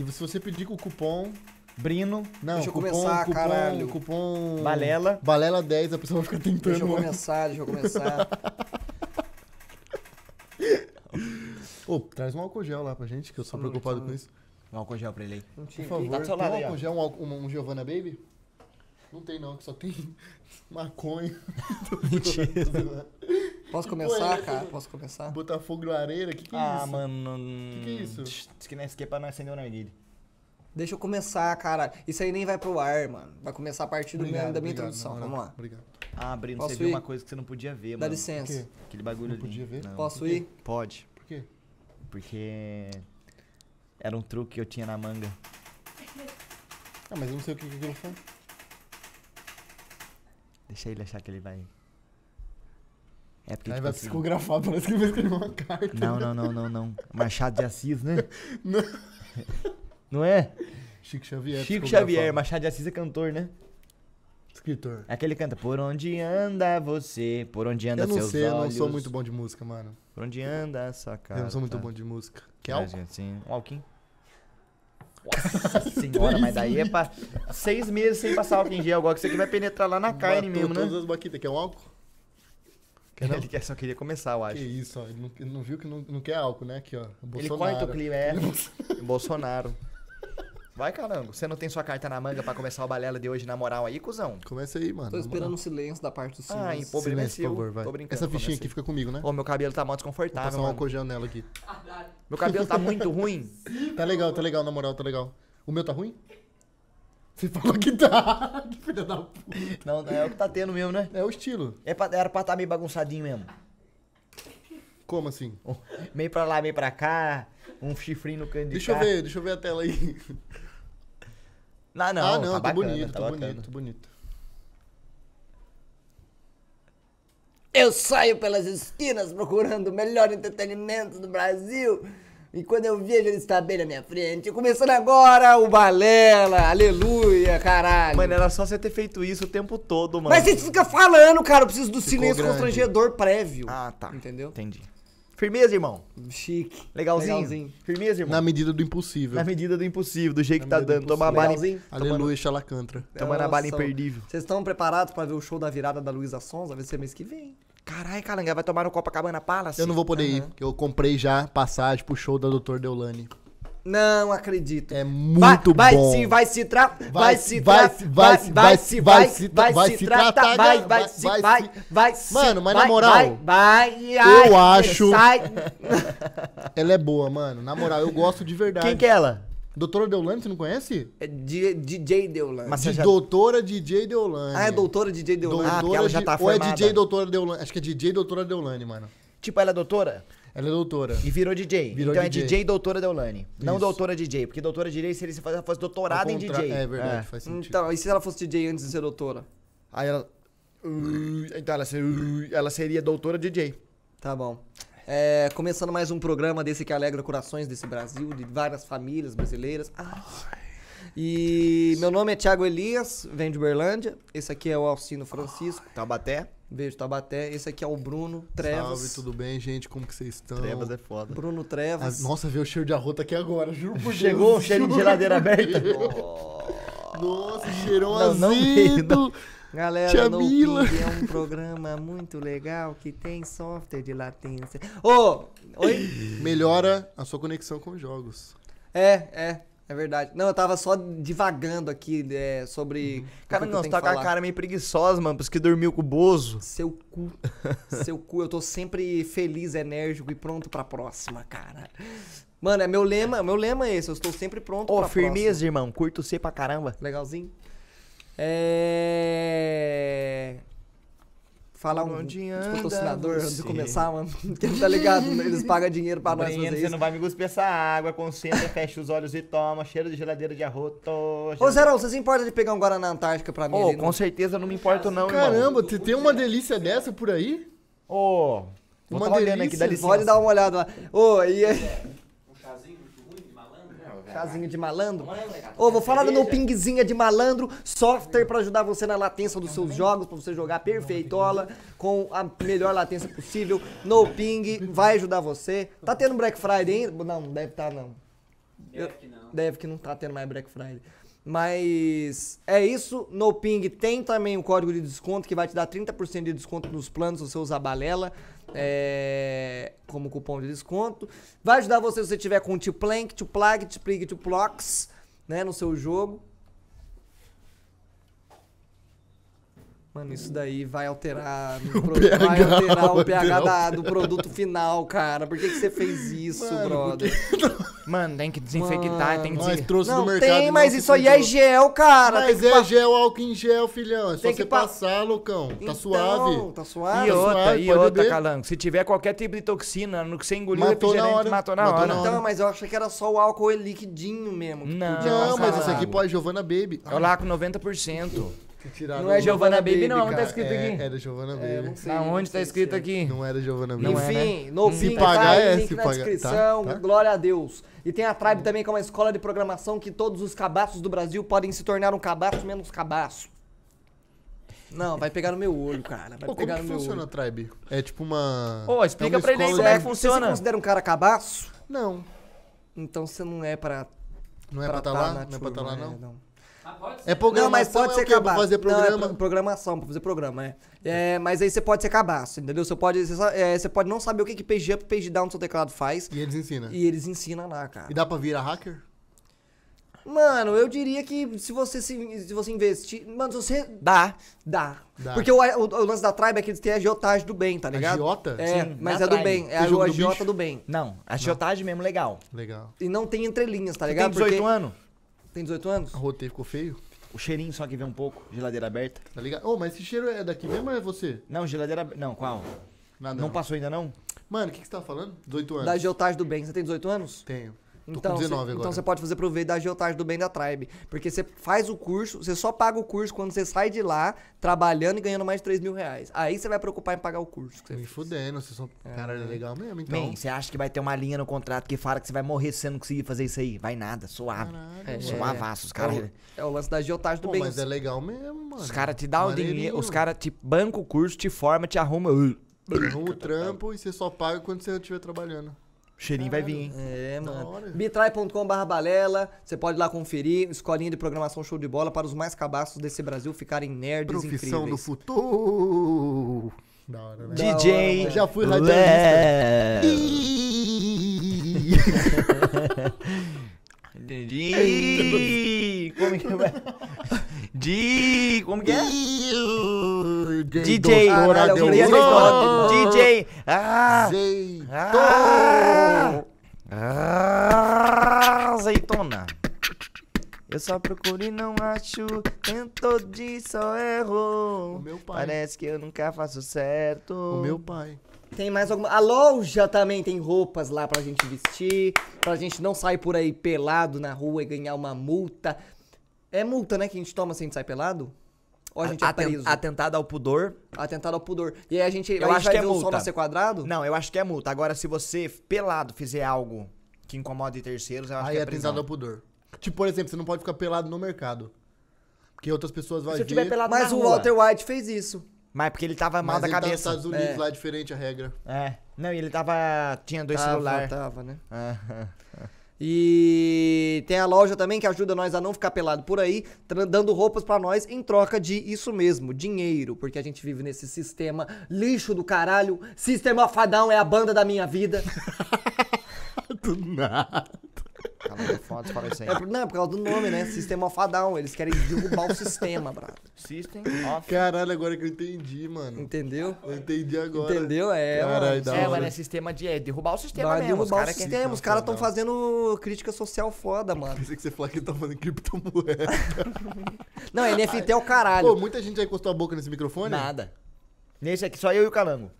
E se você pedir com o cupom. Brino, Não, Deixa eu cupom, começar, cupom, caralho. cupom. Balela. Balela 10, a pessoa vai ficar tentando. Deixa eu começar, deixa eu começar. Ô, traz um álcool gel lá pra gente, que eu sou Só um preocupado minutinho. com isso. um álcool gel pra ele aí. Não Por tinha favor, aqui. Tá do seu tem um álcool gel, um, álcool- um, um Giovanna Baby? Não tem não, que só tem maconha. Mentira. Posso começar, essa, cara? mano? Posso começar? Botar fogo na lareira, que que é ah, isso? mano. Que que é isso? Diz que não é esquepa, não acendeu na narguilha. Deixa eu começar, cara. Isso aí nem vai pro ar, mano. Vai começar a partir do Obrigado, meu, da minha obrigado, introdução. moral. Vamos lá. Obrigado. Ah, Brino, Posso você viu ir? uma coisa que você não podia ver, Dá mano. licença. O quê? Aquele bagulho Não ali. podia ver? Não. Posso ir? Pode. Por quê? Porque era um truque que eu tinha na manga. Ah, mas eu não sei o que que aquilo foi. Deixa ele achar que ele vai. É porque. Aí tipo vai assim- psicografar, parece que ele vai escrever uma carta. Não, não, não, não, não. Machado de Assis, né? Não. Não é? Chico Xavier. Chico psicografado. Xavier, Machado de Assis é cantor, né? Escritor. É aquele que canta Por onde anda você, por onde anda Eu não seus sei, eu olhos. não sou muito bom de música, mano. Por onde anda a sua casa. Eu não sou muito bom de música. Quer álcool? Assim, um alquim. Nossa senhora, mas daí é pra seis meses sem passar álcool em gel. Agora que isso aqui vai penetrar lá na carne Matou mesmo, todas né? as baquitas. Quer um álcool? Quer não? Ele quer- só queria começar, eu acho. Que isso, ó. Ele não, ele não viu que não, não quer álcool, né? Aqui, ó. O Ele Bolsonaro. corta o clima, é. Bolsonaro. Vai, caramba. Você não tem sua carta na manga pra começar o balela de hoje na moral aí, cuzão? Começa aí, mano. Tô esperando o silêncio da parte do Ah, silêncio. em problema é Silêncio, seu. por favor, vai. Tô brincando, Essa fichinha aqui fica comigo, né? Ô, meu cabelo tá mó Vou desconfortável, passar um álcool gel nela aqui. Meu cabelo tá muito ruim. Tá legal, tá legal, na moral, tá legal. O meu tá ruim? Você falou que tá. Que filha da puta. Não, é o que tá tendo mesmo, né? É o estilo. É pra, era pra tá meio bagunçadinho mesmo. Como assim? Meio pra lá, meio pra cá. Um chifrinho no canto de Deixa eu ver, deixa eu ver a tela aí. Não, não, ah, não, tá tô bacana, bonito, tá tô bacana. bonito, tô bonito. Eu saio pelas esquinas procurando o melhor entretenimento do Brasil. E quando eu vejo ele está bem na minha frente, começando agora o Balela, aleluia, caralho. Mano, era só você ter feito isso o tempo todo, mano. Mas você fica falando, cara, eu preciso do silêncio grande. constrangedor prévio. Ah, tá. Entendeu? Entendi. Firmeza, irmão. Chique. Legalzinho. Legalzinho. Firmeza, irmão. Na medida do impossível. Na medida do impossível, do jeito que Na tá medida dando. do Toma a bala. Aleluia, Xalacantra. tomando a bala imperdível. Vocês estão preparados pra ver o show da virada da Luísa Sonza? Vai ser mês que vem. Caralho, Calanga, vai tomar no Copacabana Palace? Eu não vou poder ir, Aham. porque eu comprei já passagem pro show da Doutor Deolane. Não acredito. É vai, muito vai bom. se, vai se tra... vai, se vai vai se- vai se- vai se- vai vai se tratar, vai, vai- vai se, vai vai, vai. Mano, mas na vai, moral, vai, vai, eu acho-. Ela é boa, mano. Na moral, eu gosto de verdade. Quem que é ela? Doutora Deolane, você não conhece? É D- DJ Deolane. Mas De já- Doutora DJ Deolane. Ah, é doutora DJ Deolane. Ah, porque Doutora ela já tá Ou é formada. DJ Doutora Deolane? Acho que é DJ Doutora Deolane, mano. Tipo, ela é doutora? Ela é doutora. E virou DJ. Virou então é DJ. DJ doutora Deolane. Não Isso. doutora DJ. Porque doutora DJ seria se fosse doutorado Ao em contra- DJ. É verdade, faz sentido. Então, e se ela fosse DJ antes de ser doutora? Aí ela. Uh, Então ela seria, uh, ela seria doutora DJ. Tá bom. É, começando mais um programa desse que alegra corações desse Brasil, de várias famílias brasileiras. Ai. E meu nome é Thiago Elias, venho de Uberlândia. Esse aqui é o Alcino Francisco, Taubaté. veio de Tabaté. Esse aqui é o Bruno Trevas. Salve, tudo bem, gente? Como que vocês estão? Trevas é foda. Bruno Ah, Trevas. nossa, veio o cheiro de arrota aqui agora, juro por Chegou um Deus. cheiro de geladeira aberta. Nossa, cheirão Não, não veio, azedo. Galera, Tia no Mila. Ping é um programa muito legal que tem software de latência. Ô, oi? Melhora a sua conexão com os jogos. É, é, é verdade. Não, eu tava só divagando aqui é, sobre. Cara, que eu não, você tá que com a cara meio preguiçosa, mano. Por isso que dormiu com o Bozo. Seu cu. Seu cu. Eu tô sempre feliz, enérgico e pronto pra próxima, cara. Mano, é meu lema, meu lema é esse. Eu estou sempre pronto Ô, pra firmeza, irmão. Curto você pra caramba. próxima. Legalzinho? É. Falar um patrocinador antes de começar, mano. Porque tá ligado? Eles pagam dinheiro pra nós fazer você isso. não vai me cuspir essa água. Concentra, fecha os olhos e toma. Cheiro de geladeira de arroto. Ô, Zerão, você se importa de pegar um Guaraná Antártica pra mim? Ô, ali, com não? certeza não me importo não, irmão. Caramba, você tem uma delícia dessa por aí? Ô, vou Uma tá aqui, delícia. dá licença. Pode dar uma olhada lá. Ô, e aí? Um chazinho muito ruim de malandro? Chazinho de malandro. Ô, vou falar do No Pingzinha de malandro, software pra ajudar você na latência dos seus jogos, pra você jogar perfeitola, com a melhor latência possível. No Ping vai ajudar você. Tá tendo Black Friday ainda? Não, deve estar não. Deve que não. Deve que não tá tendo mais Black Friday. Mas é isso. No Ping tem também o código de desconto que vai te dar 30% de desconto nos planos se você usar balela é, como cupom de desconto. Vai ajudar você se você tiver com T-Plank, T-Plug, T-Plig, T-Plox né, no seu jogo. Mano, isso daí vai alterar, no pro- pH, vai alterar o pH o da- do produto final, cara. Por que, que você fez isso, Mano, brother? Mano, tem que desinfectar, tem que Nós trouxe Não do mercado. tem, mas isso aí é gel, cara. Mas é pa- gel, álcool em gel, filhão. É só Tem que você pa- passar, loucão. Tá Então, suave. Tá suave. E outra, suave, e outra, beber. Calango. Se tiver qualquer tipo de toxina no que você engoliu, Matou o na hora. matou na Matou hora. na hora. Então, mas eu achei que era só o álcool liquidinho mesmo. Não. Não, mas esse aqui pode Giovanna Baby. Eu lá com 90%. Tiraram Não é Giovanna Baby, não, cara. tá escrito É, aqui. Era Giovanna Baby. É, não sei, Na não sei tá escrito é. aqui? Não era Giovanna Baby. Não é, Enfim, né? no Se pagar, tá é, link se na pagar, descrição, tá, tá. glória a Deus. E tem a Tribe também, que é uma escola de programação que todos os cabaços do Brasil podem se tornar um cabaço menos cabaço. Não, vai pegar no meu olho, cara. Vai Pô, como pegar que no meu funciona a olho. Tribe? É tipo uma... Ô, explica é uma pra ele aí como é que Você se funciona. considera um cara cabaço? Não, Então você não é pra não é pra estar tá lá? na Não é pra estar turma, lá, é, não? Ah, pode ser. É programação, Não, mas pode é ser o quê? Pra cabaço. fazer Não, é programa? pro- programação, pra fazer programa, é. É, Mas aí você pode ser cabaço, entendeu? Você pode, você, é, você pode não saber o que, que page up e page down no seu teclado faz. E eles ensinam. E eles ensinam lá, cara. E dá pra virar hacker? Mano, eu diria que se você se, se você investir. Mano, se você. Dá. Dá. Dá. Porque o, o- o lance da Tribe é que eles têm a agiotagem do bem, tá ligado? Agiota? É, Sim, mas é do Tribe. bem. É o do agiota bicho? do bem. Não, a chiotagem mesmo legal. Legal. E não tem entrelinhas, tá Você ligado? tem 18 Porque- anos? Tem 18 anos? A roteiro ficou feio? O cheirinho só que vem um pouco, geladeira aberta. Tá ligado? Ô, mas esse cheiro é daqui mesmo ou é você? Não, geladeira aberta. Não, qual? Nada. Não passou ainda não? Mano, Mano, o que, que você tá falando? 18 anos. Da agiotagem do bem. Você tem 18 anos? Tenho. Tô Então, com cê- 19 agora. então você pode fazer proveito da agiotagem do bem da Tribe. Porque você faz o curso, você só paga o curso quando você sai de lá, trabalhando e ganhando mais de 3 mil reais. Aí você vai preocupar em pagar o curso. que você Me fez. fudendo, vocês são... Caralho, é legal mesmo, então. Man, você acha que vai ter uma linha no contrato que fala que você vai morrer se você não conseguir fazer isso aí? Vai nada, suave. É, Suavaço, os é, caras. o- é o lance da agiotagem do Pô, bem. mas é legal mesmo, mano. Os caras te dão o dinheiro, os caras te bancam o curso, te forma, te arruma. uh, Arruma o trampo e você só paga quando você estiver trabalhando. O cheirinho vai vir, hein? É, mano. Bitrai.com.br balela, você pode ir lá conferir. Escolinha de programação show de bola para os mais cabaços desse Brasil ficarem nerds Profissão do incríveis. futuro. Da hora, né? Da DJ. hora, Já fui radialista. Di. Como que vai? Di. Como que é? DJ. Caralho, ter DJ. Ah. Zeitor. Ah. Ah, azeitona. Eu só procuro e não acho, tento de só erro. O meu pai. Parece que eu nunca faço certo. O meu pai. Tem mais alguma. A loja também tem roupas lá pra gente vestir, pra gente não sair por aí pelado na rua e ganhar uma multa. É multa, né, que a gente toma se a gente sai pelado? Ou a gente é preso? Atentado ao pudor. Atentado ao pudor. E aí a gente, Eu a gente acho vai que é ver o multa. nascer quadrado? Não, eu acho que é multa. Agora, se você, pelado, fizer algo que incomode terceiros, eu acho Aí que é é prisão. atentado ao pudor. Tipo, por exemplo, você não pode ficar pelado no mercado. Porque outras pessoas vão Se eu ver. tiver pelado Mas na o rua. Walter White fez isso. Mas é porque ele tava mal mas da ele tá nos cabeça. Estados Unidos, É. lá é diferente a regra. É. Não, e ele tava... Tinha dois tava, celulares. Tava, né? E tem a loja também que ajuda nós a não ficar pelado por aí, dando roupas pra nós em troca de isso mesmo, dinheiro, porque a gente vive nesse sistema lixo do caralho. Sistema Fadão é a banda da minha vida. Do nada. Fala aí. É, por- não, é por causa do nome, né? Sistema Fadão. Eles querem derrubar o sistema, brother. System off. Caralho, agora que eu entendi, mano. Entendeu? Eu entendi agora. Entendeu? É, Caralho, mano. da É, mano, é sistema de... É derrubar o sistema mesmo. Os derrubar o cara quer- sistema. Os caras estão fazendo crítica social foda, mano. Pensei que você falou que ele tá falando criptomoeda. Não, NFT é o Pô, caralho. muita gente já encostou a boca nesse microfone? Nada. Nesse aqui, só eu e o Calango.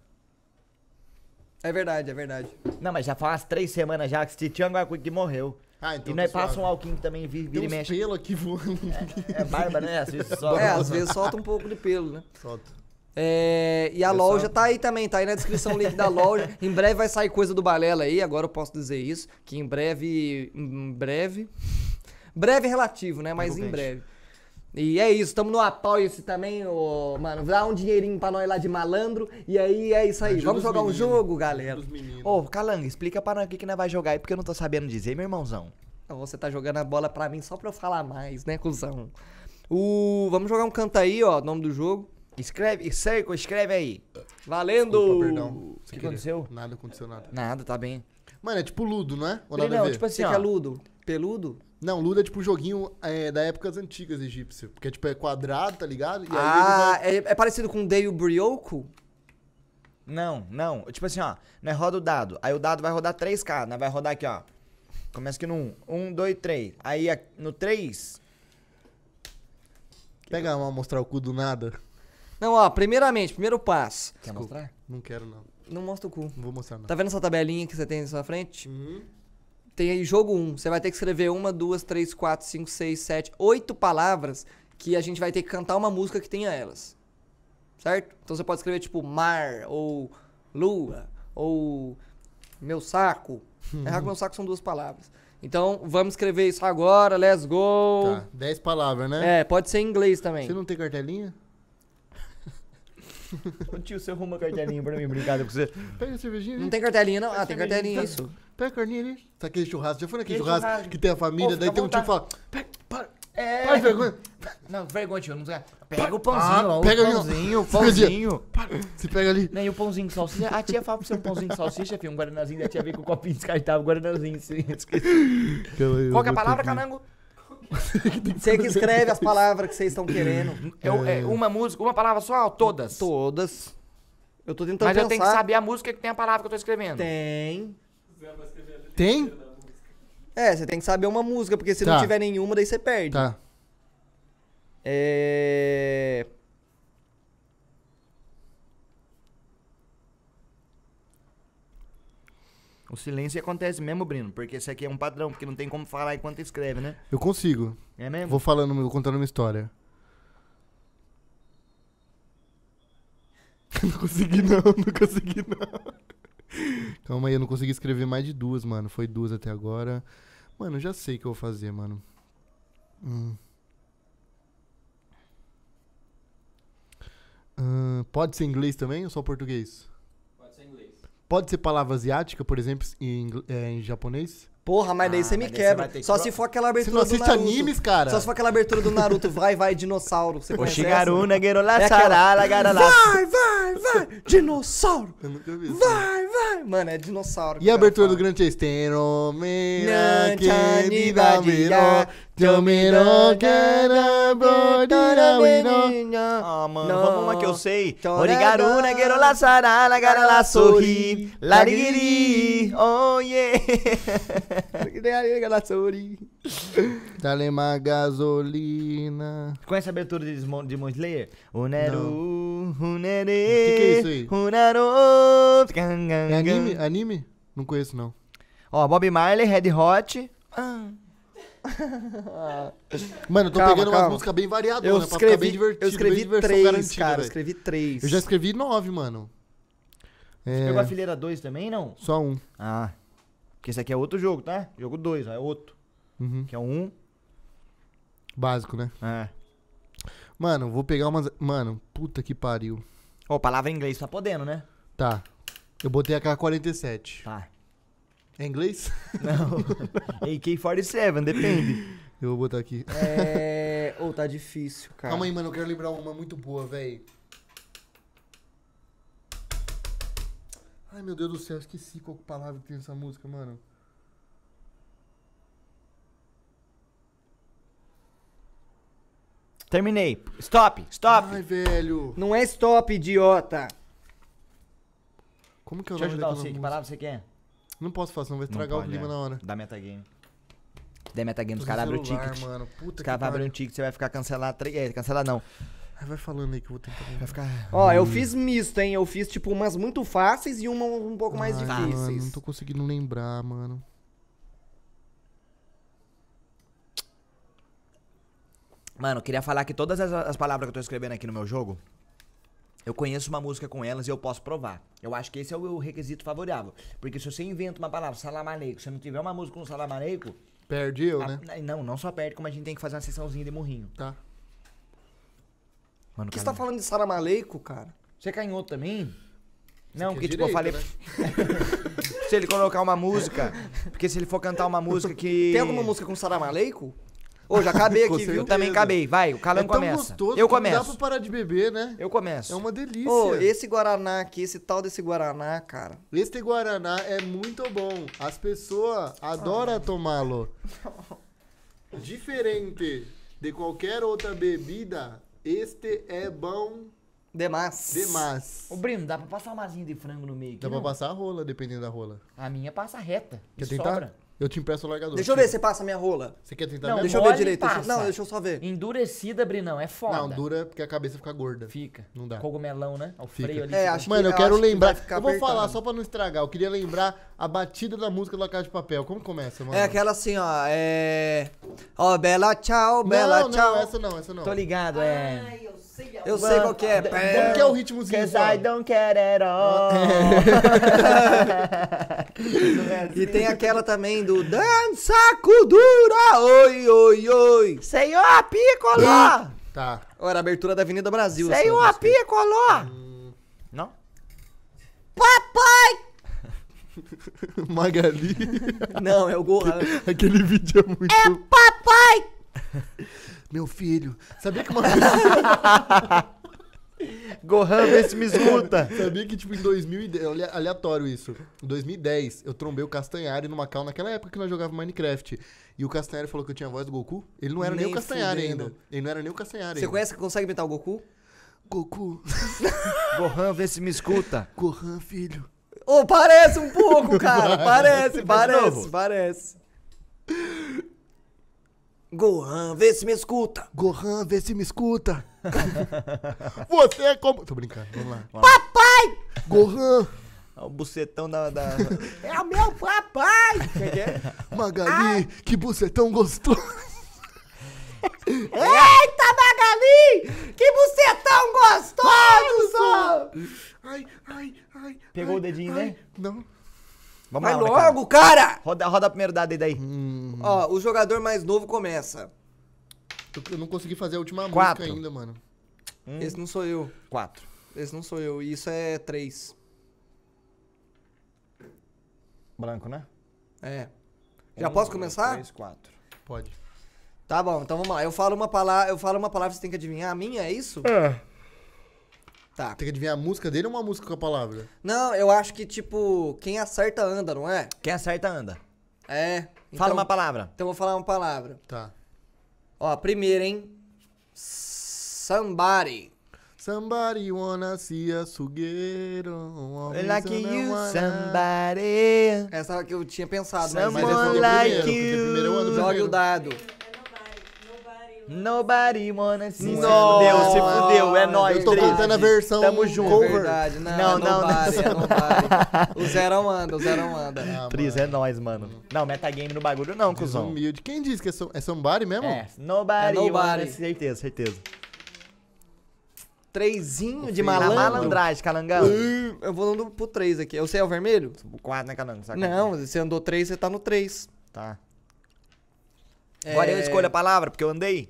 É verdade, é verdade. Não, mas já faz umas três semanas já que se tinha alguma coisa que morreu. Ah, então e nós tá suave. passa um alquinho que também vi- Tem vira e mexe. pelo aqui voando. É barba, né? Às vezes só. É, às vezes solta um pouco de pelo, né? Solta. É, e a Pessoal. loja tá aí também, tá aí na descrição o link da loja. Em breve vai sair coisa do Balela aí, agora eu posso dizer isso. Que em breve. Em breve. Breve é relativo, né? Mas em breve. E é isso, tamo no apoio-se também, ô, mano. Dá um dinheirinho pra nós lá de malandro. E aí é isso aí. Ajuda Vamos os jogar um meninos. jogo, Ajuda galera. Ô, Calango, explica pra nós o que, que nós vai jogar aí, porque eu não tô sabendo dizer, meu irmãozão. Você tá jogando a bola pra mim só pra eu falar mais, né, cuzão? O... Vamos jogar um canta aí, ó, nome do jogo. Escreve, Seiko, escreve aí. Valendo! Opa, perdão. O que querer. aconteceu? Nada aconteceu nada. Nada, tá bem. Mano, é tipo Ludo, não é? Ou nada a Não, ver? tipo Você assim, que é ó. ludo? Peludo? Não, Ludo é tipo um joguinho é, da épocas antigas egípcia. Porque tipo, é quadrado, tá ligado? E aí ah, ele é, é parecido com o Dale Brioco? Não, não. Tipo assim, ó. Nós roda o dado. Aí o dado vai rodar 3K. Nós vai rodar aqui, ó. Começa aqui no 1. 1, 2, 3. Aí no 3. vai pegar uma mostrar o cu do nada. Não, ó, primeiramente, primeiro passo. Quer Desculpa. mostrar? Não quero, não. Não mostra o cu. Não vou mostrar, não. Tá vendo essa tabelinha que você tem na sua frente? Uhum. Tem aí jogo 1. Você vai ter que escrever uma, duas, três, quatro, cinco, seis, sete, oito palavras que a gente vai ter que cantar uma música que tenha elas. Certo? Então você pode escrever tipo mar, ou lua, ou meu saco. Errar com meu saco são duas palavras. Então vamos escrever isso agora, let's go. Tá, 10 palavras, né? É, pode ser em inglês também. Você não tem cartelinha? Ô tio, você arruma cartelinha pra mim, brincadeira com você. Pega a cervejinha ali. Não tem cartelinha, não? Ah, tem cartelinha, tá? isso. Pega a carninha ali. Tá aquele churrasco. Já foi naquele Que churrasco, churrasco? que tem a família, Ô, daí fica tem um à tio que fala, pega, para, É. para de vergonha. Não, vergonha, tio. Não sei. Pega o Ah, pãozinho, ó. pega o ali, ó. pãozinho, o Fica de- pãozinho. Você pega ali. Né, e o pãozinho de salsicha? A tia fala pra você um pãozinho de salsicha, filho. Um guaranazinho da tia veio com o copinho descartável, um guaranazinho. assim, esqueci. Qual que é a palavra, Canango? Você que escreve as palavras que vocês estão querendo. Eu, é, uma música, uma palavra só, ou todas? Todas. Eu tô tentando Mas eu pensar. tenho que saber a música que tem a palavra que eu tô escrevendo. Tem. Tem? É, você tem que saber uma música, porque se Tá. não tiver nenhuma, daí você perde. Tá. É. O silêncio acontece mesmo, Brino, porque isso aqui é um padrão, porque não tem como falar enquanto escreve, né? Eu consigo. É mesmo? Vou falando, vou contando uma história. não consegui não, não consegui não. Calma aí, eu não consegui escrever mais de duas, mano. Foi duas até agora. Mano, eu já sei o que eu vou fazer, mano. Hum. Ahn, pode ser inglês também ou só português? Pode ser em inglês. Pode ser palavra asiática, por exemplo, em, é, em japonês? Porra, mas daí Ah, você me você quebra. que Só pro- se for aquela Você abertura não do assiste Naruto. animes, cara? Só se for aquela abertura do Naruto, vai, vai, dinossauro. Você O conhece Shigaru, la É aquela- sarala, garala. Vai, vai, vai, dinossauro. Eu nunca vi isso. Vai, vai. Mano, é dinossauro. E a abertura do. Grand Chase? Teno Não, mera tchani, querida miro, Ah, mano, vamos uma que eu sei. Origaru, Nagero, la sarala, garala, sorri. Larigiri, oh yeah. Dale uma gasolina. Conhece a abertura de Demon Slayer? Uneru, Unere. Que que é isso aí? Unaru. É anime? Anime? Não conheço, não. Ó, Bob Marley, Red Hot. Ah. Mano, eu tô Calma, pegando umas calma. músicas bem variadas, Eu né? Pra ficar bem escrevi, divertido. eu escrevi diversão três, garantida, cara. Eu velho. escrevi três. Eu já escrevi nove, mano. Você É, pegou a fileira 2 também, não? só um. Ah. Porque esse aqui é outro jogo, tá? Jogo 2, ó, é outro. Uhum. Que é o 1. Um. Básico, né? É. Mano, vou pegar umas... Mano, puta que pariu. Ó, palavra em inglês tá podendo, né? Tá. Eu botei a K-47. Tá. É inglês? Não. AK-47, depende. Eu vou botar aqui. É. Ô, tá difícil, cara. Calma aí, mano, eu quero lembrar uma muito boa, véi. Ai, meu Deus do céu, esqueci qual palavra que tem nessa música, mano. Terminei. Stop, stop. Ai, velho. Não é stop, idiota. Como que é o Deixa eu ajudar você. Que palavra você quer? Não posso falar, senão vai estragar o pode, clima é. na hora. Dá metagame. Dá metagame, os caras abrem o celular, ticket. mano. Puta Os caras vão abrir pariu. um ticket, você vai ficar cancelado. tre- É, cancelar não. Ai, Vai falando aí que eu vou tentar Vai ficar... Ó, eu fiz misto, hein? Eu fiz, tipo, umas muito fáceis e uma um pouco mais Ai, difíceis. Mano, não tô conseguindo lembrar, mano. Mano, eu queria falar que todas as, as palavras que eu tô escrevendo aqui no meu jogo, eu conheço uma música com elas e eu posso provar. Eu acho que esse é o, o requisito favorável. Porque se você inventa uma palavra, salamaleico, se você não tiver uma música com salamaleico, Perde eu, a- né? não, não só perde, como a gente tem que fazer uma sessãozinha de morrinho. Tá. Mano, Por que você tá falando de Saramaleico, cara? Você é canhoto também? Não, Você porque quer tipo, eu falei. direito, né? se ele colocar uma música. Porque se ele for cantar uma música que. Tem alguma música com Saramaleico? Ô, já acabei aqui, viu? Eu também acabei. Vai, o É Calan tão começa. gostoso Eu que Não dá começo. pra parar de beber, né? Eu começo. É uma delícia. Ô, esse Guaraná aqui, esse tal desse Guaraná, cara. Este Guaraná é muito bom. As pessoas adoram tomá-lo. Diferente de qualquer outra bebida, este é bom Demais. demais. Ô, Brino, dá pra passar uma asinha de frango no meio aqui? Dá pra não? passar a rola, dependendo da rola. A minha passa reta. Quer tentar? sobra. Eu te empresto o largador. Deixa eu ver se passa a minha rola. Você quer tentar Não, mesmo? Deixa eu ver mole direito. deixa passa. Não, deixa eu só ver. Endurecida, Brinão, é foda. Não, dura porque a cabeça fica gorda. Fica. Não dá. Cogumelão, né? O Fica. freio ali. É, fica- acho que- Mano, eu eu quero acho que lembrar. vai ficar Eu vou falar apertado. só pra não estragar. Eu queria lembrar a batida da música do La Casa de Papel. Como começa, mano? É aquela assim, ó. É. Ó, Bela tchau, Não, Bela não, tchau. essa não, essa não. Tô ligado, é. Eu sei qual que é. Como que é o ritmozinho? Cause? I don't care at all. E tem aquela também do Dança Kudura, oi, oi, oi. Senhor Piccolo! Tá. Ó, Era a abertura da Avenida Brasil. Senhor música. Piccolo! Não? Papai! Magali. Não, é o Gohan. Aquele vídeo é muito. É Papai! Meu filho. Sabia que uma. Gohan, vê se me escuta. Sabia que, tipo, em 2010. olha, Aleatório isso. Em 2010, eu trombei o Castanhari no Macau naquela época que nós jogávamos Minecraft. E o Castanhari falou que eu tinha a voz do Goku. Ele não era nem, Nem o Castanhari fudendo. ainda. Ele não era nem o Castanhari Você ainda. conhece, consegue imitar o Goku? Goku. Gohan, vê se me escuta. Gohan, filho. Ô, parece um pouco, cara. Parece, parece, parece. Gohan, vê se me escuta. Gohan, vê se me escuta. Você é como. Tô brincando, vamos lá. Papai! Gohan, Olha o bucetão da. da... É o meu papai! Que é? Magali, que bucetão gostoso. Eita, Magali! Que bucetão gostoso! Ai, ai, ai. Pegou ai, o dedinho, ai. né? Não. Vamos Vai lá, logo, cara! Roda, roda a primeira dada aí daí. Hum, Ó, o jogador mais novo começa. eu- não consegui fazer a última Quatro. música ainda, mano. Esse não sou eu. Quatro. Esse não sou eu. E isso é três. Branco, né? É. Já Um, posso dois, começar? Três, quatro. Pode. Tá bom, então vamos lá. Eu falo uma palavra, eu falo uma palavra, você tem que adivinhar a minha, é isso? É. Tá. Tem que adivinhar a música dele ou uma música com a palavra? Não, eu acho que tipo, quem acerta anda, não é? Quem acerta, anda. É. Fala Então- uma palavra. Então eu vou falar uma palavra. Tá. Ó, primeiro, hein? Somebody. Somebody wanna see a sugueiro. Like you, somebody. Essa que eu tinha pensado, mas, Mas mas eu Someone fui like primeiro, porque primeiro eu ando you. jogue primeiro. o dado. Nobody wanna see. Se Nossa, fudeu, se fudeu. É nóis, Eu tô três. cantando a versão Tamo É junto. cover. verdade, não, Não, é não, nobody, não. é nobody. O zerão anda, o zerão anda. Ah, Tris, é nóis, mano. Não, metagame no bagulho não, cuzão. Desumilde. Quem disse que é, so- é somebody mesmo? É, nobody, É nobody. wanna- certeza, certeza. Trezinho de malandro. malandragem, calangão. Hum, Eu vou andando pro 3 aqui. Eu sei é o vermelho? Quatro, né, calango? Saca? Não, você andou 3, você tá no 3. Tá. Agora eu escolho a palavra, porque eu andei.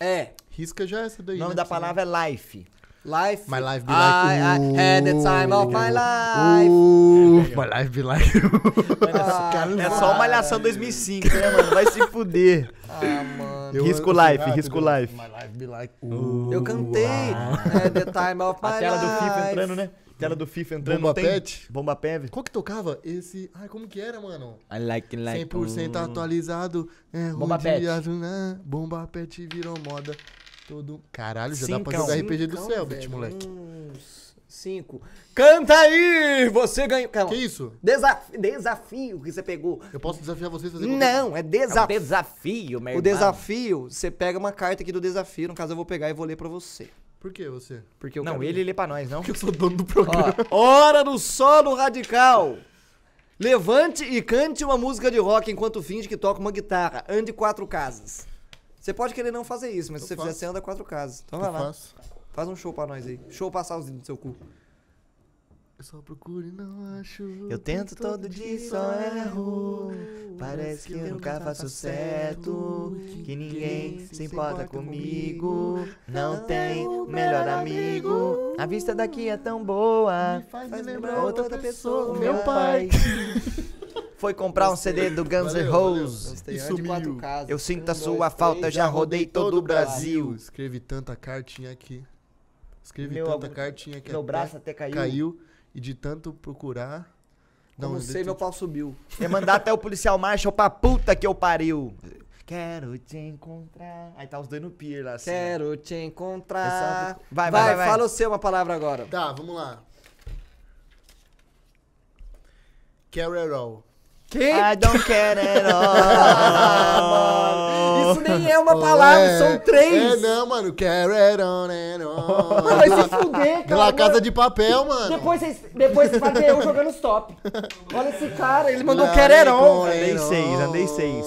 É. Risca já essa daí. O nome né, da palavra é life. Life. My life be I, like. I had the time of my life. Uh, my life be like. Ah, É só Malhação 2005, né, mano? Vai se fuder. Ah, mano. Risco assim life, rápido. risco life. My life be like. Eu cantei. Had the time of my A tela do FIFA life. entrando, né? Tela do FIFA entrando. Bomba tem? Pet? Bomba Pet. Qual que tocava? Esse. Ai, como que era, mano? I like, like. 100% atualizado. É Bomba rodeado, né? Bomba Pet virou moda. Todo. Caralho, já dá pra jogar RPG do Cincão, Selbit, moleque. Cinco. Canta aí! Você ganhou. Calma. Que isso? Desafio, desafio que você pegou. Eu posso desafiar vocês a fazer Não, é É um desafio. desafio, meu O irmão. desafio, você pega uma carta aqui do desafio. No caso, eu vou pegar e vou ler pra você. Por que você? Porque eu Não, quero- ele lê pra nós, não? Porque eu sou dono do programa. Ó, hora do solo radical. Levante e cante uma música de rock enquanto finge que toca uma guitarra. Ande quatro casas. Você pode querer não fazer isso, mas Eu se você faço. fizer, você anda quatro casas. Então Eu vai lá. faço. Faz um show pra nós aí. Show passar os dedos no seu cu. Eu só procuro e não acho. Eu tento todo dia e só erro. Parece que eu nunca faço certo. Que ninguém se importa comigo. Não tem melhor amigo. A vista daqui é tão boa. Faz, Faz lembrar outra outra pessoa, pessoa, meu pai. Foi comprar um CD do Guns N' Roses. E sumiu. Eu sinto a sua falta, já rodei todo o Brasil. Escrevi tanta cartinha aqui. Escrevi Meu tanta cartinha que Meu até braço até caiu. caiu. E de tanto procurar. Como eu sei, meu pau subiu. Ia mandar até o policial Marshall pra puta que eu pariu. Quero te encontrar. Aí tá os dois no pier lá assim. ó. Quero te encontrar. Essa- Vai, vai, vai, vai. fala o seu uma palavra agora. Tá, vamos lá. Carol. Que? I don't care at all. Isso nem é uma palavra, É, são três. É, não, mano. Carol, né? Mano, vai se fuder, cara. Pela casa de papel, mano. Depois vocês depois vocês fazem eu jogando stop. Olha esse cara, ele mandou Lá, quererão. com Andei seis, andei seis.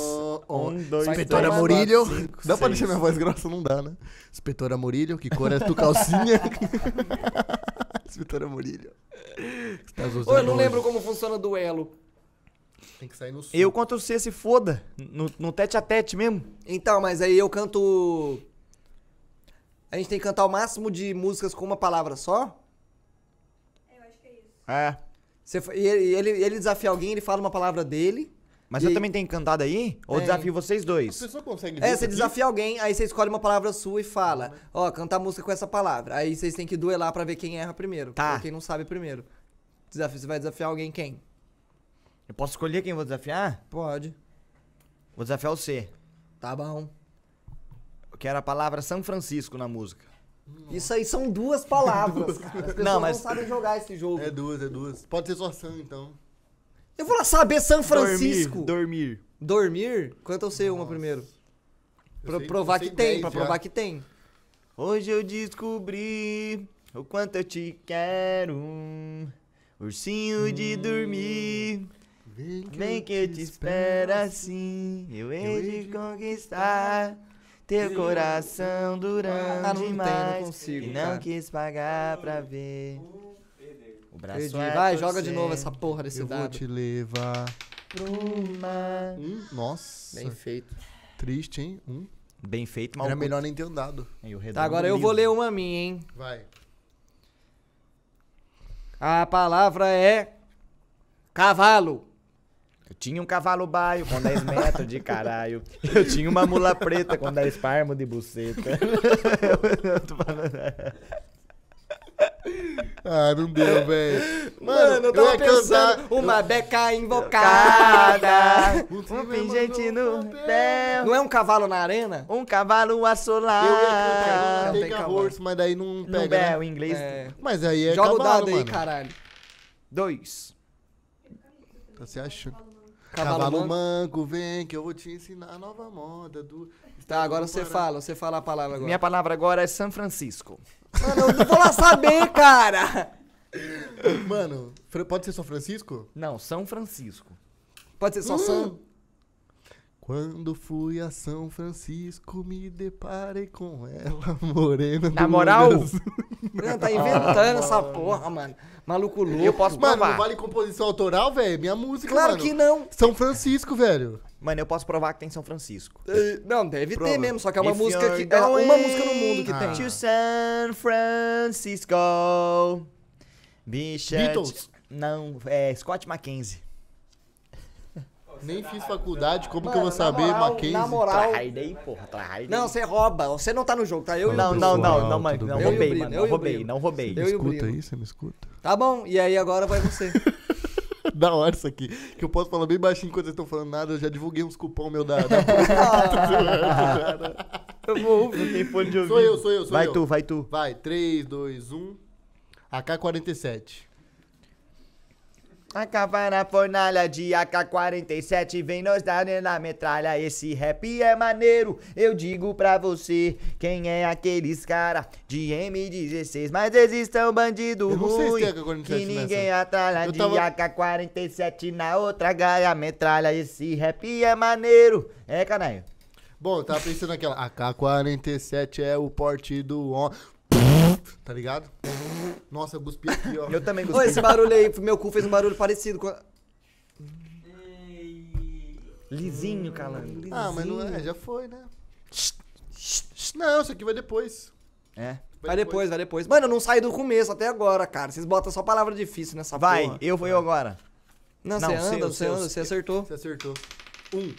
Um, Um, dois, Inspetora tomar Murilho. quatro, cinco, dá pra seis. deixar minha voz grossa? Não dá, né? Inspetora Murilho, que cor é tu calcinha? Inspetora Murilho. Você tá Ô, eu não hoje. lembro como funciona o duelo. Tem que sair no sul. Eu contra o C se foda. No, no tete a tete mesmo. Então, mas aí eu canto. A gente tem que cantar o máximo de músicas com uma palavra só? É. Você fa- e ele, ele, ele desafia alguém, ele fala uma palavra dele. Mas E eu também tenho cantado aí? Ou Tem. desafio vocês A dois? pessoa consegue É, você aqui? desafia alguém, aí você escolhe uma palavra sua e fala, ó, canta a música com essa palavra. Aí vocês têm que duelar pra ver quem erra primeiro. Tá. Ou quem não sabe primeiro. Desafio, você vai desafiar alguém quem? Eu posso escolher quem eu vou desafiar? Pode. Vou desafiar o C. Tá bom. Eu quero a palavra São Francisco na música. Isso aí são duas palavras, cara. As pessoas Não, não, mas- sabem jogar esse jogo. É duas, é duas. Pode ser só Sam, então. Eu vou lá saber São Francisco. Dormir. Dormir? Canta o seu uma primeiro. Eu Pra sei- provar eu sei que tem, pra já. provar que tem. Hoje eu descobri o quanto eu te quero. Ursinho de dormir. Vem que, Vem que eu te espero assim. Eu hei de conquistar. Teu coração durão Ah, não tem, demais. não consigo, E não cara. quis pagar pra ver. Braço Perdi. é Vai, joga de novo essa porra desse Eu vou dado. te levar. Uma... Um, nossa. Bem feito. Triste, hein? Um. Bem feito, mal Era melhor nem ter um dado. Aí, o redondo Tá, agora eu vou livre. ler uma minha, hein? Vai. A palavra é cavalo. Eu tinha um cavalo baio com 10 metros de caralho. Eu tinha uma mula preta com 10 parmos de buceta. Eu tô falando- Ah, não deu, velho. Mano, eu tava ia pensando cantar- uma beca invocada. Cada Um pingente no pé. Não é um cavalo na arena? Um cavalo Eu ia assolado. cantar não tem. Horse, mas daí não Não pega, é, né? o inglês. É. Mas aí é Joga o cavalo, dado aí, mano. caralho. Dois. Tá se achando. Cavalo Cavalo, manco. manco, vem que eu vou te ensinar a nova moda do... Tá, agora você fala, você fala a palavra agora. Minha palavra agora é São Francisco. Mano, eu não vou lá saber, cara. Mano, pode ser só Francisco? Não, São Francisco. Pode ser só Sam? Quando fui a São Francisco, me deparei com ela, morena Na do moral? tá inventando essa porra, mano. Maluco louco. Eu posso Mano, provar. não vale composição autoral, velho? Minha música, Claro mano. que não. São Francisco, velho. Mano, eu posso provar que tem São Francisco. Eh, Não, deve Prova. ter mesmo, só que é uma If música que. É uma música no mundo que Ah. tem. To San Francisco. Bicha. Beatles? Não, é Scott Mackenzie. Nem fiz faculdade, como que Mano, eu vou saber, moral, Mackenzie? Na moral. Tryhardei, porra, Tryhardei. Não, você rouba. Você não tá no jogo, tá? Eu e o Não, Bruno. não, não, não, não bem? Eu e o roubei, mano, eu não e roubei, não roubei. Eu e o escuta aí, você me escuta? Tá bom, e aí agora vai você. da hora isso aqui. Que eu posso falar bem baixinho enquanto vocês estão falando nada. Eu já divulguei uns cupom meu da. da... eu vou. Não tem fone de ouvido. sou eu, sou eu, sou Vai eu. tu, vai tu. Vai, 3, 2, 1. AK-47. Acaba na fornalha de AK-47, vem nos dar na metralha. Esse rap é maneiro, eu digo pra você. Quem é aqueles cara de M16? Mas bandido não sei se ruim tem AK-47 que ninguém atralha de tava- AK-47 na outra gaia metralha. Esse rap é maneiro. É, caralho. Bom, eu tava pensando naquela. AK-47 é o porte do. on- Tá ligado? Nossa, eu cuspi aqui, ó. Eu também Ô, gostei. esse barulho aí, meu cu fez um barulho parecido com. a- Lisinho, calango. Ah, mas não é, já foi, né? Não, isso aqui vai depois. É. Vai depois, vai depois. Mano, eu não saí do começo até agora, cara. Vocês botam só palavra difícil nessa Vai, porra. eu vou eu agora. Não, Não, você anda, seu, você seu, anda, você acertou. Você acertou. Um.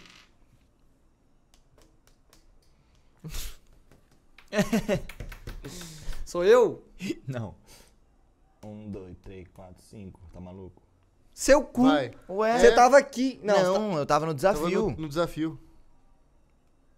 Sou eu? Não. Um, dois, três, quatro, cinco. Tá maluco? Seu cu. Vai. Ué? Você tava aqui. Não, Não, você tá- eu tava no Tava desafio. no, no desafio.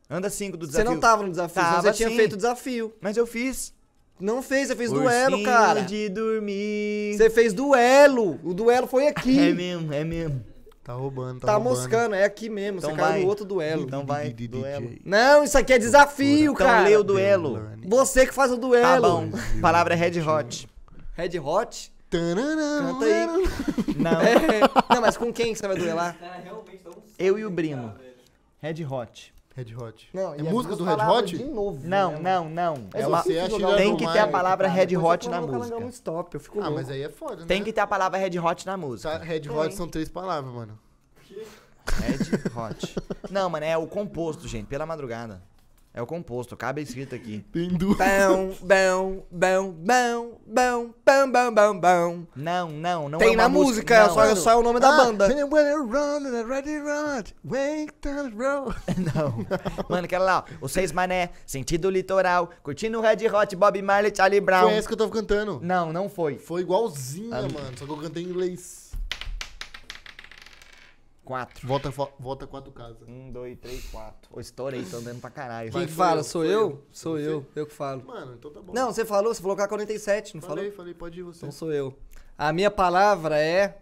Anda cinco do você desafio. não tava no desafio, senão Tava você tinha sim. feito o desafio. Mas eu fiz. Não fez, você fez Ursinho duelo, cara. de dormir. Você fez duelo. O duelo foi aqui. É mesmo, é mesmo. Tá roubando, tá, Tá roubando. moscando, é aqui mesmo. Então você caiu vai. no outro duelo. Então vai, duelo. Não, isso aqui é desafio, Então cara. lê o duelo. Você que faz o Tá duelo. bom. Palavra é Red Hot. Red Hot? Tanana, Canta aí. Não. É. Não, mas com quem que você vai duelar? Tá Eu e o Brino. Red Hot. Red Hot. Não, é e música do Red Hot? De novo, Não, né, não, não. É É uma... você acha jogar que Tem que ter a palavra Red Hot na música. no stop, eu fico Ah, louco. mas aí é foda, né? Tem que ter a palavra Red Hot na Tá, música. Red Hot são três palavras, mano. Red Hot. Não, mano, é o composto, gente, pela madrugada. É o composto, cabe escrito aqui. Tem duas. Bão, bão, bão, bão, bão, bão, bão, bão, bão. Não, não, não é Tem uma na música. não, só, só é o nome da Ah, banda. when you run, Red Hot, wait till it roll. Não. Mano, aquela lá, ó. Os seis mané, sentido litoral, curtindo Red Hot, Bob Marley, Charlie Brown. Foi essa que eu tava cantando. Não, não foi. Foi igualzinha, Ah. mano. Só que eu cantei em inglês. Quatro. Volta, volta quatro casas. Um, dois, três, quatro. Ô, estourei, tô andando pra caralho. Quem que fala? eu, Sou eu? eu. Sou Você? eu, eu que falo. Mano, então tá bom. Não, você falou, você falou com a 47, não falei, falou? falei, pode ir você. Então sou eu. A minha palavra é.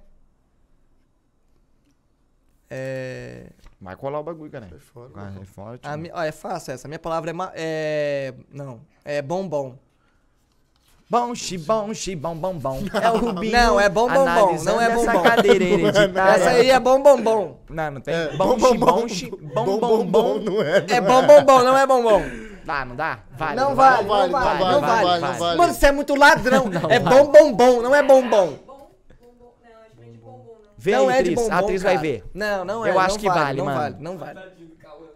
É. Vai colar o bagulho, cara. Ah, mano. é forte. A mi... ó, é fácil essa. A minha palavra é. ma- é... Não. É bombom. Bom, xi, bom, xi, bom, bom, bom. É o Rubinho. Não, é bom, bom, bom. analisando Não é bom, essa bom. cadeira hereditária. Essa aí é bom bombom. Não, não tem. É, bom, bom, xi, bom, bom, bom. não é. É bom bombom, não é bombom. Dá, não dá? Vale. Não vale, Não vale, não vale, não não vale, não não. Mano, você é muito ladrão. é bom não é. Bom, bombom. Não, acho que é de bombom, não. Vê não é de Tris. bombom. A atriz vai ver. Não, não é. Eu acho não que vale, não mano. Vale, não vale.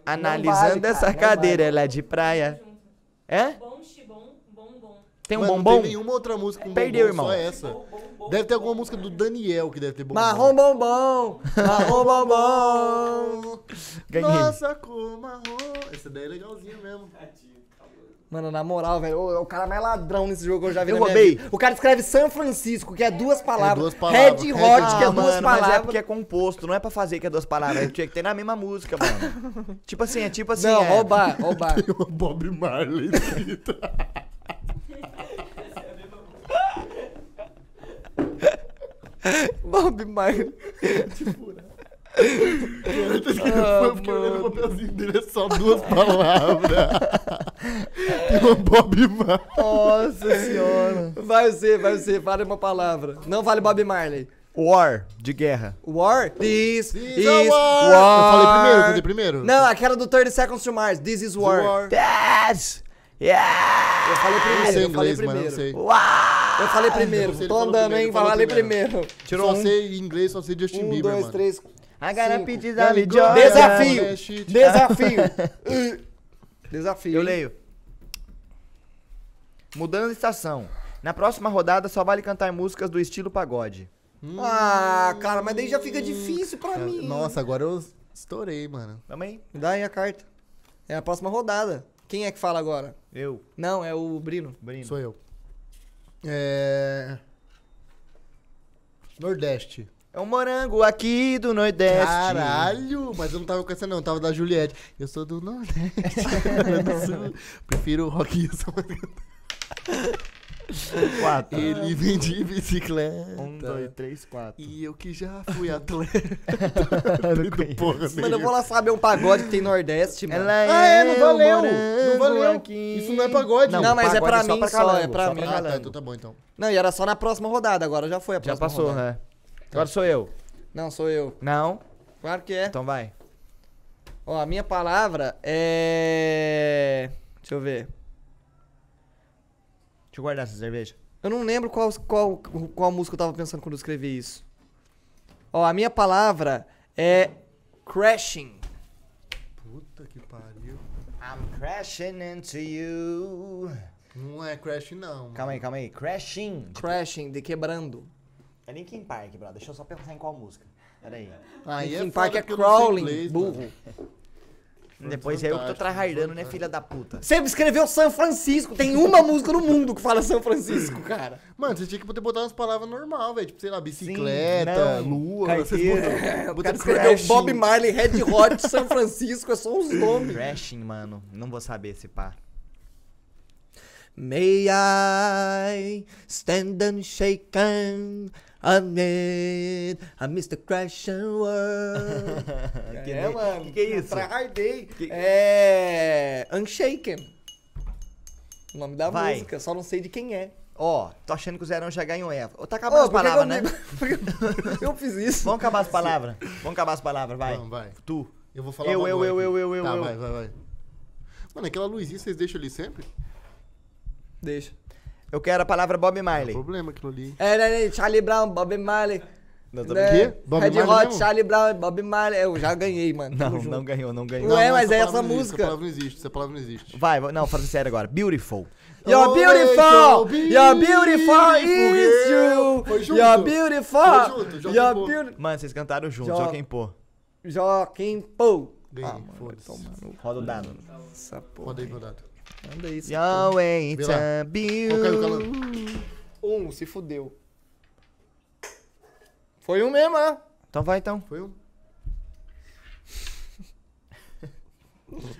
Analisando vale, cara, essa não cadeira, vale. ela é de praia. É? Tem um Mano, bombom? Não tem nenhuma outra música com Perdeu, bombom, irmão. só essa. Deve ter alguma música do Daniel que deve ter bombom. Marrom bombom, marrom bombom. Ganhei. Nossa, cor marrom. Essa daí é legalzinha mesmo. Mano, na moral, velho, o, o cara mais ladrão nesse jogo que eu já vi Eu na minha roubei. vida. O cara escreve São Francisco, que é duas palavras. duas palavras. Red Red- Hot, que é Ah, duas mano, mas palavras. é porque é composto, não é pra fazer que é duas palavras. É, Tinha que ter na mesma música, mano. tipo assim, é tipo assim. Não, é... roubar, roubar. Bob Marley escrita. Bob Marley. Eu tô escrevendo, eu papelzinho dele, é só duas palavras. Tem uma Bob Marley. Nossa senhora. Vai ser, vai ser, vale uma palavra. Não vale Bob Marley. War, de guerra. War? This This is war. war. Eu falei primeiro, eu falei primeiro. Não, aquela do 30 Seconds to Mars. This is war. War. Yes! Yeah! Eu falei Eu primeiro, sei eu falei inglês, mano, eu primeiro. sei. Uau! Eu falei Eu primeiro. sei, ele Tô andando, primeiro, hein? Falei primeiro. primeiro. Tirou só um. sei inglês, só sei Justin Um, Bieber, dois, mano. três. I gotta go Jordan. Desafio. Desafio. Uh. Desafio. Eu leio. Mudando de estação. Na próxima rodada só vale cantar músicas do estilo pagode. Ah, cara, mas daí já fica difícil pra mim. Nossa, agora eu estourei, mano. Aí? Me dá aí a carta. É a próxima rodada. Quem é que fala agora? Eu, Não, é o Brino. Brino. Sou eu. É... Nordeste. É um morango aqui do Nordeste. Caralho, mas eu não tava com essa não, eu tava da Juliette. Eu sou do Nordeste, eu. Prefiro o rock e. Quatro. Ele vem de bicicleta. Um, dois, três, quatro. E eu que já fui atleta. do porra Mano, eu vou lá saber um pagode que tem Nordeste, mano. Ela Ah, é, não um valeu. Não valeu. aqui. Isso não é pagode. Não, mas é pra só mim só, calango, é pra só mim. Ah, tá, então tá bom então. Não, e era só na próxima rodada, agora já foi a Já próxima passou, rodada. né? Agora sou eu. Não, sou eu. Não? Claro que é. Então vai. Ó, a minha palavra é. Deixa eu ver. Eu guardar essa cerveja. Eu não lembro qual, qual, qual música eu tava pensando quando eu escrevi isso. Ó, a minha palavra é crashing. Puta que pariu. I'm crashing into you. Não é Crash, não. mano. Calma aí, calma aí. Crashing. Crashing, de quebrando. É Linkin Park, brother. Deixa eu só pensar em qual música. Pera aí. Aí Linkin é Park é crawling, inglês, mano. burro. Depois é eu que tô tryhardando, né, filha da puta? Você escreveu São Francisco. Tem uma música no mundo que fala São Francisco, cara. Mano, você tinha que poder botar umas palavras normais, velho. Tipo, sei lá, bicicleta, não, lua. carteira. Vocês botam- o botam cara escreveu crashing. Bob Marley, Red Hot, São Francisco, é só os nomes. Crashing, mano. Não vou saber se pá. May I stand unshaken amid a Mr. Crashing World. Que é, mano. que que é isso? Tryhardei. Que- É. Unshaken. O nome da Vai. música, só não sei de quem é. Ó, tô achando que o Zerão já ganhou Eva. Ô, tá acabando Ô, as palavras, que né? eu- eu fiz isso. Vamos acabar as palavras. Vamos acabar as palavras, vai. Vamos, vai. Tu. Eu vou falar Eu, eu, eu, eu, eu, eu, Tá, eu. vai, vai, vai. Mano, aquela luzinha vocês deixam ali sempre? Deixa. Eu quero a palavra Bob Não Marley. problema aquilo ali. É, né, né, Charlie Brown, Bob Marley. Não, tô- né, quê? Bob Red Marley Hot, mesmo? Charlie Brown, Bob Marley. Eu já ganhei, mano. Não, Tamo junto. não ganhou, não ganhou. Ué, mas é essa não música. Essa palavra não existe, essa palavra não existe. Vai, não, fala sério agora. Beautiful. You're beautiful! You're beautiful! It's girl. you! Foi junto. You're beautiful! You're beautiful! Mano, vocês cantaram junto, Jo- Joaquim Pô. Joaquim Pô! Ganhei, mano, foda-se. Roda o dado. Roda aí, rodado. Manda isso. Yahweh, it's a o? Um, se fudeu. Foi um mesmo, ah. Então vai, então. Foi um?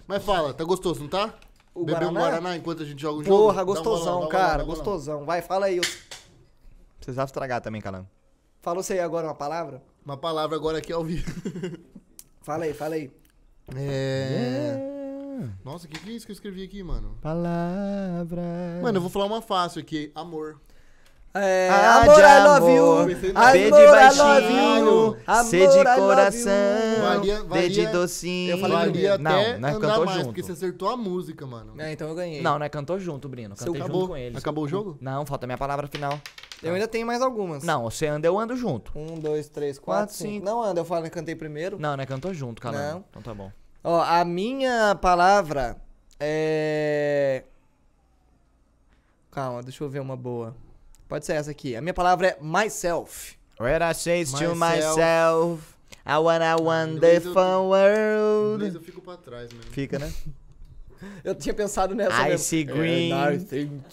Mas fala, tá gostoso, não tá? O Bebeu um Guaraná? Guaraná enquanto a gente joga um jogo? Porra, um bolão, gostosão, um cara. um. Gostosão. Vai, fala aí. Precisava estragar também, Calango. Fala você aí agora uma palavra? Uma palavra agora aqui ao vivo. Fala aí, fala aí. É. Nossa, o que, que é isso que eu escrevi aqui, mano? Palavra. Mano, eu vou falar uma fácil aqui. Amor. É, Ah, amor, de I love you. amor. Amor, B de I love baixinho, you. C de Amor, coração, you. Valia- D de docinho. Eu falei. Não, até nós andar cantou mais, junto. porque você acertou a música, mano. É, então eu ganhei. Não, nós cantou junto, Brino. Cantei Acabou, junto com eles. acabou o jogo? Não, falta minha palavra final. Eu ainda tenho mais algumas. Não, você anda, eu ando junto. Um, dois, três, Quatro, quatro, cinco. cinco. Não, anda, eu falo que cantei primeiro. Não, né? Cantou junto, Calango. Não. Então tá bom. Ó, a minha palavra é. Calma, deixa eu ver uma boa. Pode ser essa aqui. A minha palavra é myself. What I say to Myself. I wanna wonderful inglês world. eu fico pra trás mesmo. Fica, né? Eu tinha pensado nessa green, I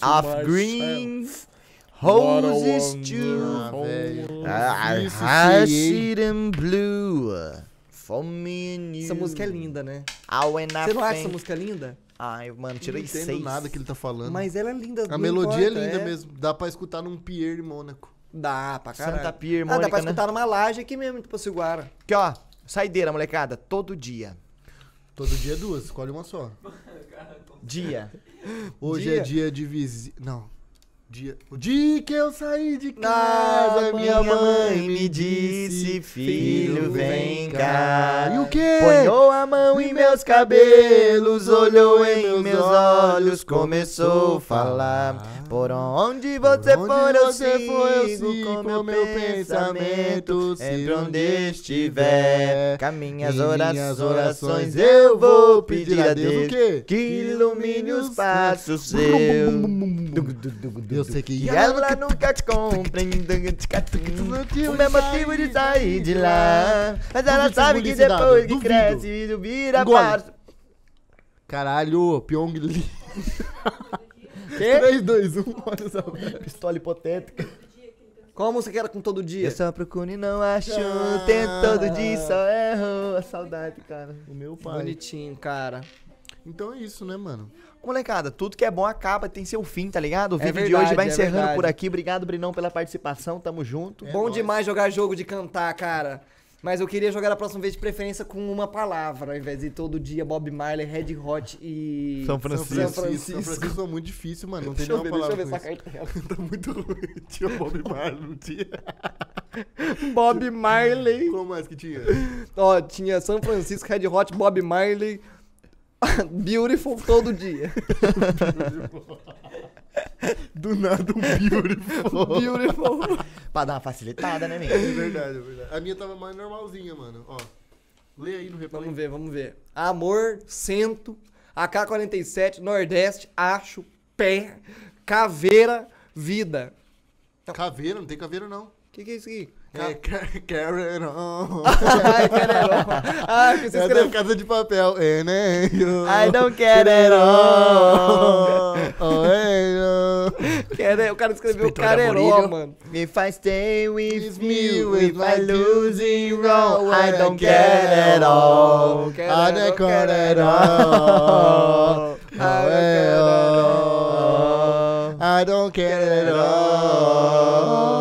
of myself, green, what a roses too. Ah. I see them blue for me and you. Essa música é linda, né? Ah, Você não acha essa música linda? Ai, mano, Não tirei entendo seis. nada que ele tá falando. Mas ela é linda. a não melodia importa, é linda mesmo. Dá pra escutar num pier de Mônaco. Dá, pra caralho. Santa Pia, ah, dá pra né? escutar numa laje aqui mesmo, em Potiguara. Aqui, ó. Saideira, molecada. Todo dia. Todo dia é duas, escolhe uma só. Dia. Hoje Dia? é dia de visita. Não. Dia. O dia que eu saí de casa, Ah, minha mãe me disse: filho, vem cá. E o quê? Ponhou a em meus cabelos, olhou em meus olhos, começou a falar. Por onde você Onde for, eu você for, eu sigo com meu pensamento. Sempre onde estiver, com minhas orações, orações eu vou pedir a Deus que ilumine os passos seus. Eu sei que E ela nunca te compreende O meu motivo de sair de lá. Mas ela sabe que depois que cresce Engole. parça Caralho, Pyong Lee. Quê? 3, 2, 1, olha só. Pistola hipotética Qual a música que era com todo dia? Eu só procuro e não acho Ah. Tento todo dia só erro A saudade, cara O meu pai. Bonitinho, cara. Então é isso, né, mano? Molecada, tudo que é bom acaba, tem seu fim, tá ligado? O É vídeo de verdade, hoje vai é encerrando verdade. por aqui. Obrigado, Brinão, pela participação. Tamo junto. Bom nóis. demais jogar jogo de cantar, cara. Mas eu queria jogar a próxima vez de preferência com uma palavra, ao invés de todo dia Bob Marley, Red Hot e. São São Francisco. Francisco. São Francisco. Francisco é muito difícil, mano. Não tem Deixa eu ver, nenhuma deixa eu ver palavra essa isso. Tá muito ruim. Tinha Bob Marley, não tinha? Bob Marley. Qual mais que tinha? Ó, tinha São Francisco, Red Hot, Bob Marley. Beautiful todo dia. Do nada um beautiful. Beautiful. Pra dar uma facilitada, né, É menino? verdade, é verdade. A minha tava mais normalzinha, mano. Ó. Lê aí no replay. Vamos ver, vamos ver. Amor, cento, AK-47, Nordeste, acho, pé, caveira, vida. Caveira, não tem caveira não. O que, que é isso aqui? É ca- Karen on. Ai, caramba. Ai, que você É casa de papel. I don't get it all. Quer- O cara escreveu Amorílio. mano. If I stay with you, me, if I losing wrong, I don't get it all. I don't get it all. I don't get it all.